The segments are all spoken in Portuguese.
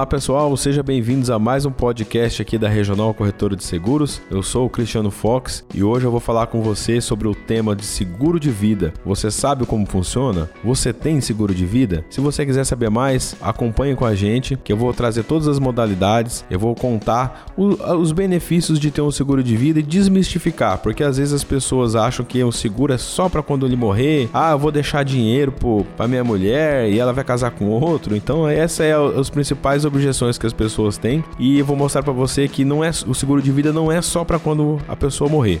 Olá pessoal, sejam bem-vindos a mais um podcast aqui da Regional Corretora de Seguros. Eu sou o Cristiano Fox e hoje eu vou falar com você sobre o tema de seguro de vida. Você sabe como funciona? Você tem seguro de vida? Se você quiser saber mais, acompanhe com a gente que eu vou trazer todas as modalidades, eu vou contar os benefícios de ter um seguro de vida e desmistificar, porque às vezes as pessoas acham que o seguro é só para quando ele morrer. Ah, eu vou deixar dinheiro para minha mulher e ela vai casar com outro. Então, essa é os principais objeções que as pessoas têm e eu vou mostrar para você que não é o seguro de vida não é só para quando a pessoa morrer.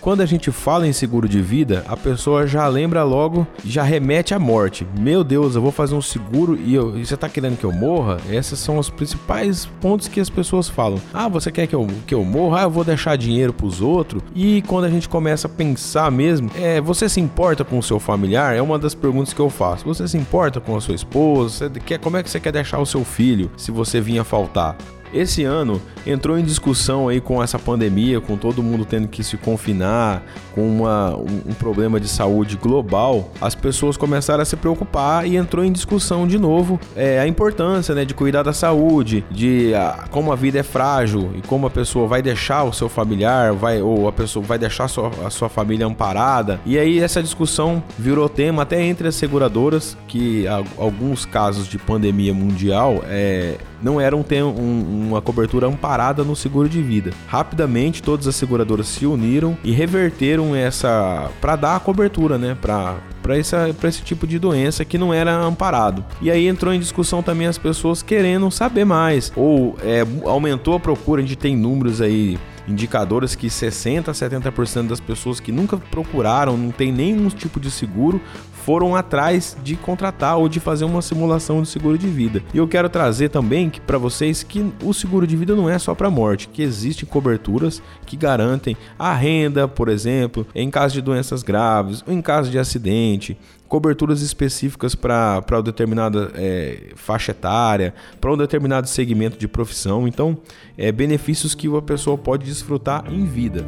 Quando a gente fala em seguro de vida, a pessoa já lembra logo, já remete à morte. Meu Deus, eu vou fazer um seguro e, eu, e você está querendo que eu morra? Esses são os principais pontos que as pessoas falam. Ah, você quer que eu, que eu morra? Ah, eu vou deixar dinheiro para os outros. E quando a gente começa a pensar mesmo, é, você se importa com o seu familiar? É uma das perguntas que eu faço. Você se importa com a sua esposa? Você quer, como é que você quer deixar o seu filho se você vinha faltar? Esse ano entrou em discussão aí com essa pandemia, com todo mundo tendo que se confinar, com uma, um, um, problema de saúde global, as pessoas começaram a se preocupar e entrou em discussão de novo é, a importância né, de cuidar da saúde, de a, como a vida é frágil e como a pessoa vai deixar o seu familiar, vai ou a pessoa vai deixar a sua, a sua família amparada. E aí essa discussão virou tema até entre as seguradoras, que alguns casos de pandemia mundial é, não eram ter um, uma cobertura amparada no seguro de vida. Rapidamente, todas as seguradoras se uniram e reverteram essa para dar a cobertura, né, para para esse tipo de doença que não era amparado. E aí entrou em discussão também as pessoas querendo saber mais, ou é, aumentou a procura, a gente tem números aí indicadores que 60 a 70% das pessoas que nunca procuraram, não tem nenhum tipo de seguro, foram atrás de contratar ou de fazer uma simulação de seguro de vida. E eu quero trazer também para vocês que o seguro de vida não é só para morte, que existem coberturas que garantem a renda, por exemplo, em caso de doenças graves, ou em caso de acidente, coberturas específicas para uma determinada é, faixa etária, para um determinado segmento de profissão. Então, é, benefícios que uma pessoa pode desfrutar em vida.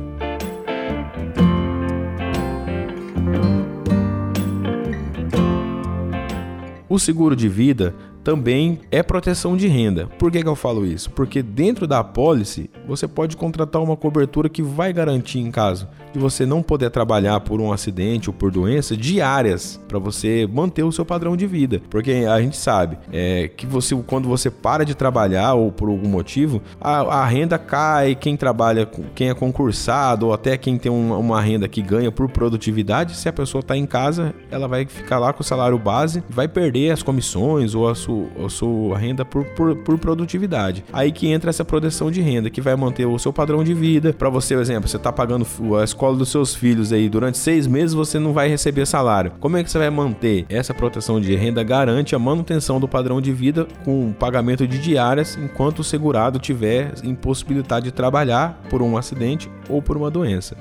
O seguro de vida também é proteção de renda. Por que, que eu falo isso? Porque dentro da apólice você pode contratar uma cobertura que vai garantir, em caso de você não poder trabalhar por um acidente ou por doença, diárias para você manter o seu padrão de vida. Porque a gente sabe é, que você, quando você para de trabalhar ou por algum motivo, a, a renda cai. Quem trabalha, quem é concursado ou até quem tem uma, renda que ganha por produtividade, se a pessoa está em casa, ela vai ficar lá com o salário base, vai perder as comissões ou a sua a sua renda por, por, por, produtividade. Aí que entra essa proteção de renda, que vai manter o seu padrão de vida. Para você, por exemplo, você está pagando a escola dos seus filhos aí durante seis meses, você não vai receber salário. Como é que você vai manter essa proteção de renda? Garante a manutenção do padrão de vida com pagamento de diárias enquanto o segurado tiver impossibilidade de trabalhar por um acidente ou por uma doença.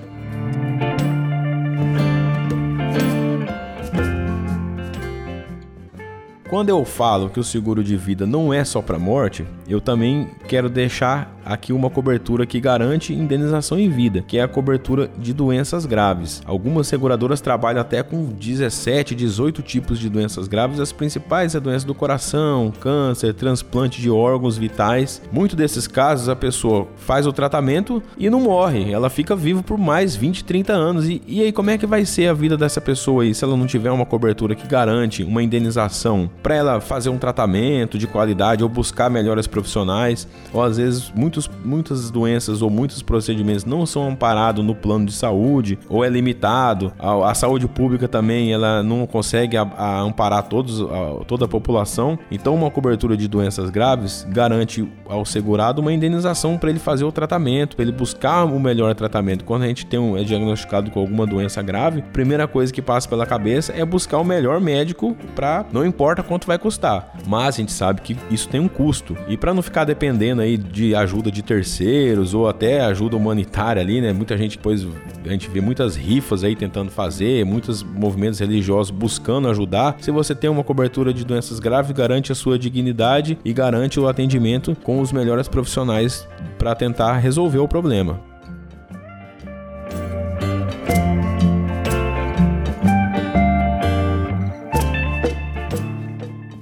Quando eu falo que o seguro de vida não é só para morte, eu também quero deixar aqui uma cobertura que garante indenização em vida, que é a cobertura de doenças graves. Algumas seguradoras trabalham até com 17, 18 tipos de doenças graves. As principais é a doença do coração, câncer, transplante de órgãos vitais. Muito desses casos a pessoa faz o tratamento e não morre, ela fica viva por mais 20, 30 anos. E, e aí como é que vai ser a vida dessa pessoa aí se ela não tiver uma cobertura que garante uma indenização para ela fazer um tratamento de qualidade ou buscar melhores profissionais, ou às vezes muito muitos, muitas doenças ou muitos procedimentos não são amparados no plano de saúde ou é limitado. A, a saúde pública também ela não consegue a, a amparar todos, a, toda a população. Então, uma cobertura de doenças graves garante ao segurado uma indenização para ele fazer o tratamento, para ele buscar o melhor tratamento. Quando a gente tem um, é diagnosticado com alguma doença grave, a primeira coisa que passa pela cabeça é buscar o melhor médico para não importa quanto vai custar. Mas a gente sabe que isso tem um custo. E para não ficar dependendo aí de ajuda de terceiros ou até ajuda humanitária ali, né? Muita gente depois a gente vê muitas rifas aí tentando fazer, muitos movimentos religiosos buscando ajudar. Se você tem uma cobertura de doenças graves, garante a sua dignidade e garante o atendimento com os melhores profissionais para tentar resolver o problema.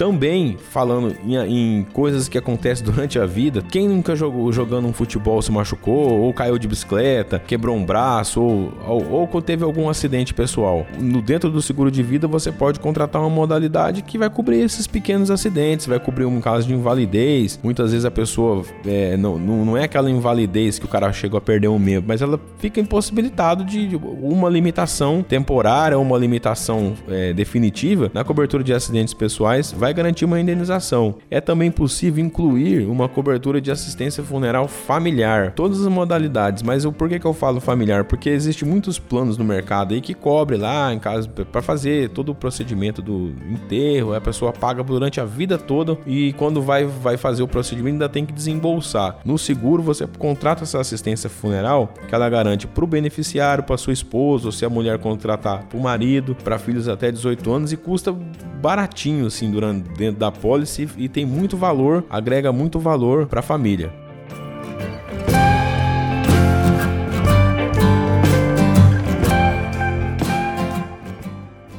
Também, falando em, em coisas que acontecem durante a vida, quem nunca jogou jogando um futebol se machucou, ou caiu de bicicleta, quebrou um braço, ou, ou, ou teve algum acidente pessoal? No dentro do seguro de vida, você pode contratar uma modalidade que vai cobrir esses pequenos acidentes, vai cobrir um caso de invalidez. Muitas vezes a pessoa é, não, não é aquela invalidez que o cara chegou a perder um membro, mas ela fica impossibilitado de uma limitação temporária, uma limitação é, definitiva na cobertura de acidentes pessoais, vai garantir uma indenização. É também possível incluir uma cobertura de assistência funeral familiar, todas as modalidades. Mas eu, por que, que eu falo familiar? Porque existe muitos planos no mercado aí que cobre lá em casa para fazer todo o procedimento do enterro, a pessoa paga durante a vida toda e quando vai, vai fazer o procedimento ainda tem que desembolsar. No seguro você contrata essa assistência funeral que ela garante para o beneficiário, para sua esposa, ou se a mulher contratar para o marido, para filhos até 18 anos e custa baratinho assim durante dentro da policy e tem muito valor, agrega muito valor para a família.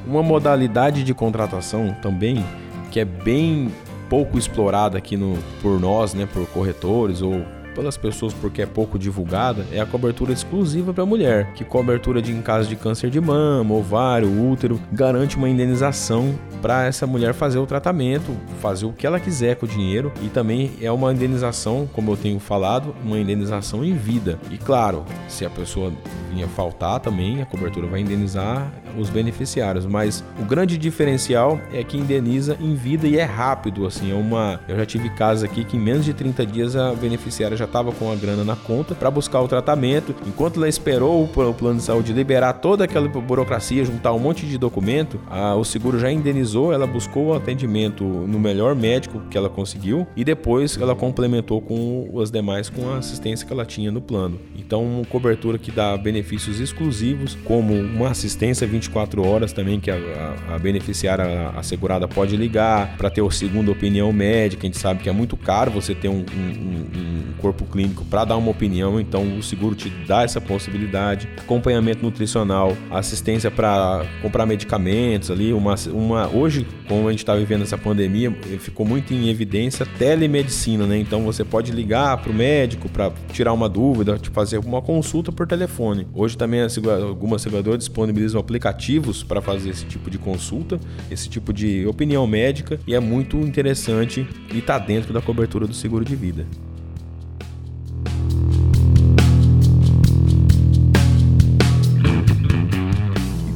Uma modalidade de contratação também que é bem pouco explorada aqui no, por nós, né, por corretores ou pelas pessoas porque é pouco divulgada é a cobertura exclusiva para mulher, que cobertura de em caso de câncer de mama, ovário, útero, garante uma indenização para essa mulher fazer o tratamento, fazer o que ela quiser com o dinheiro e também é uma indenização, como eu tenho falado, uma indenização em vida. E claro, se a pessoa vinha faltar também, a cobertura vai indenizar os beneficiários, mas o grande diferencial é que indeniza em vida e é rápido, assim, é uma, eu já tive casos aqui que em menos de 30 dias a beneficiária já estava com a grana na conta para buscar o tratamento, enquanto ela esperou o plano de saúde liberar toda aquela burocracia, juntar um monte de documento, a, o seguro já indenizou ela buscou o atendimento no melhor médico que ela conseguiu e depois ela complementou com as demais com a assistência que ela tinha no plano. Então, uma cobertura que dá benefícios exclusivos, como uma assistência 24 horas também, que a, a, a beneficiária assegurada pode ligar para ter a segunda opinião médica. A gente sabe que é muito caro você ter um, um, um corpo clínico para dar uma opinião, então o seguro te dá essa possibilidade. Acompanhamento nutricional, assistência para comprar medicamentos ali, uma, uma hoje, como a gente está vivendo essa pandemia, ficou muito em evidência telemedicina, né? Então você pode ligar para o médico para tirar uma dúvida, te fazer uma consulta por telefone. Hoje também algumas seguradoras disponibilizam aplicativos para fazer esse tipo de consulta, esse tipo de opinião médica e é muito interessante e está dentro da cobertura do seguro de vida.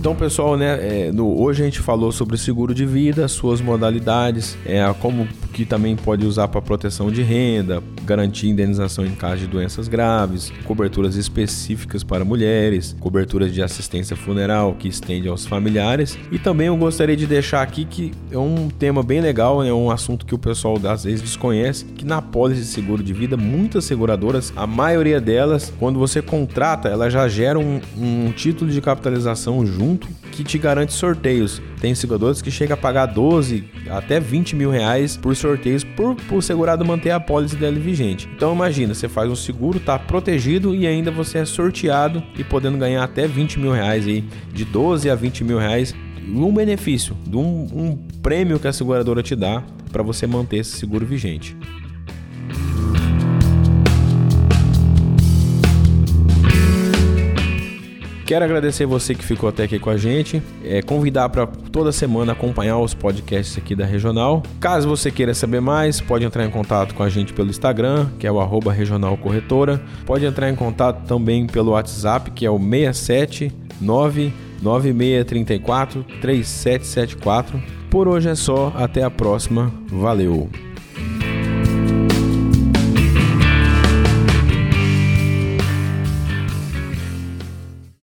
Então, pessoal, né, é, no, hoje a gente falou sobre seguro de vida, suas modalidades, é, como que também pode usar para proteção de renda, garantir indenização em caso de doenças graves, coberturas específicas para mulheres, coberturas de assistência funeral que estende aos familiares. E também eu gostaria de deixar aqui que é um tema bem legal, é né, um assunto que o pessoal às vezes desconhece, que na pólice de seguro de vida, muitas seguradoras, a maioria delas, quando você contrata, ela já gera um, um título de capitalização junto que te garante sorteios. Tem seguradoras que chega a pagar 12 até 20 mil reais por sorteios por, por segurado manter a pólice dele vigente. Então imagina, você faz um seguro, tá protegido e ainda você é sorteado e podendo ganhar até 20 mil reais aí, de 12 a 20 mil reais. Um benefício, um, um prêmio que a seguradora te dá para você manter esse seguro vigente. Quero agradecer você que ficou até aqui com a gente. É, convidar para toda semana acompanhar os podcasts aqui da Regional. Caso você queira saber mais, pode entrar em contato com a gente pelo Instagram, que é o arroba Regional Corretora. Pode entrar em contato também pelo WhatsApp, que é o 679 9634 3774. Por hoje é só, até a próxima. Valeu!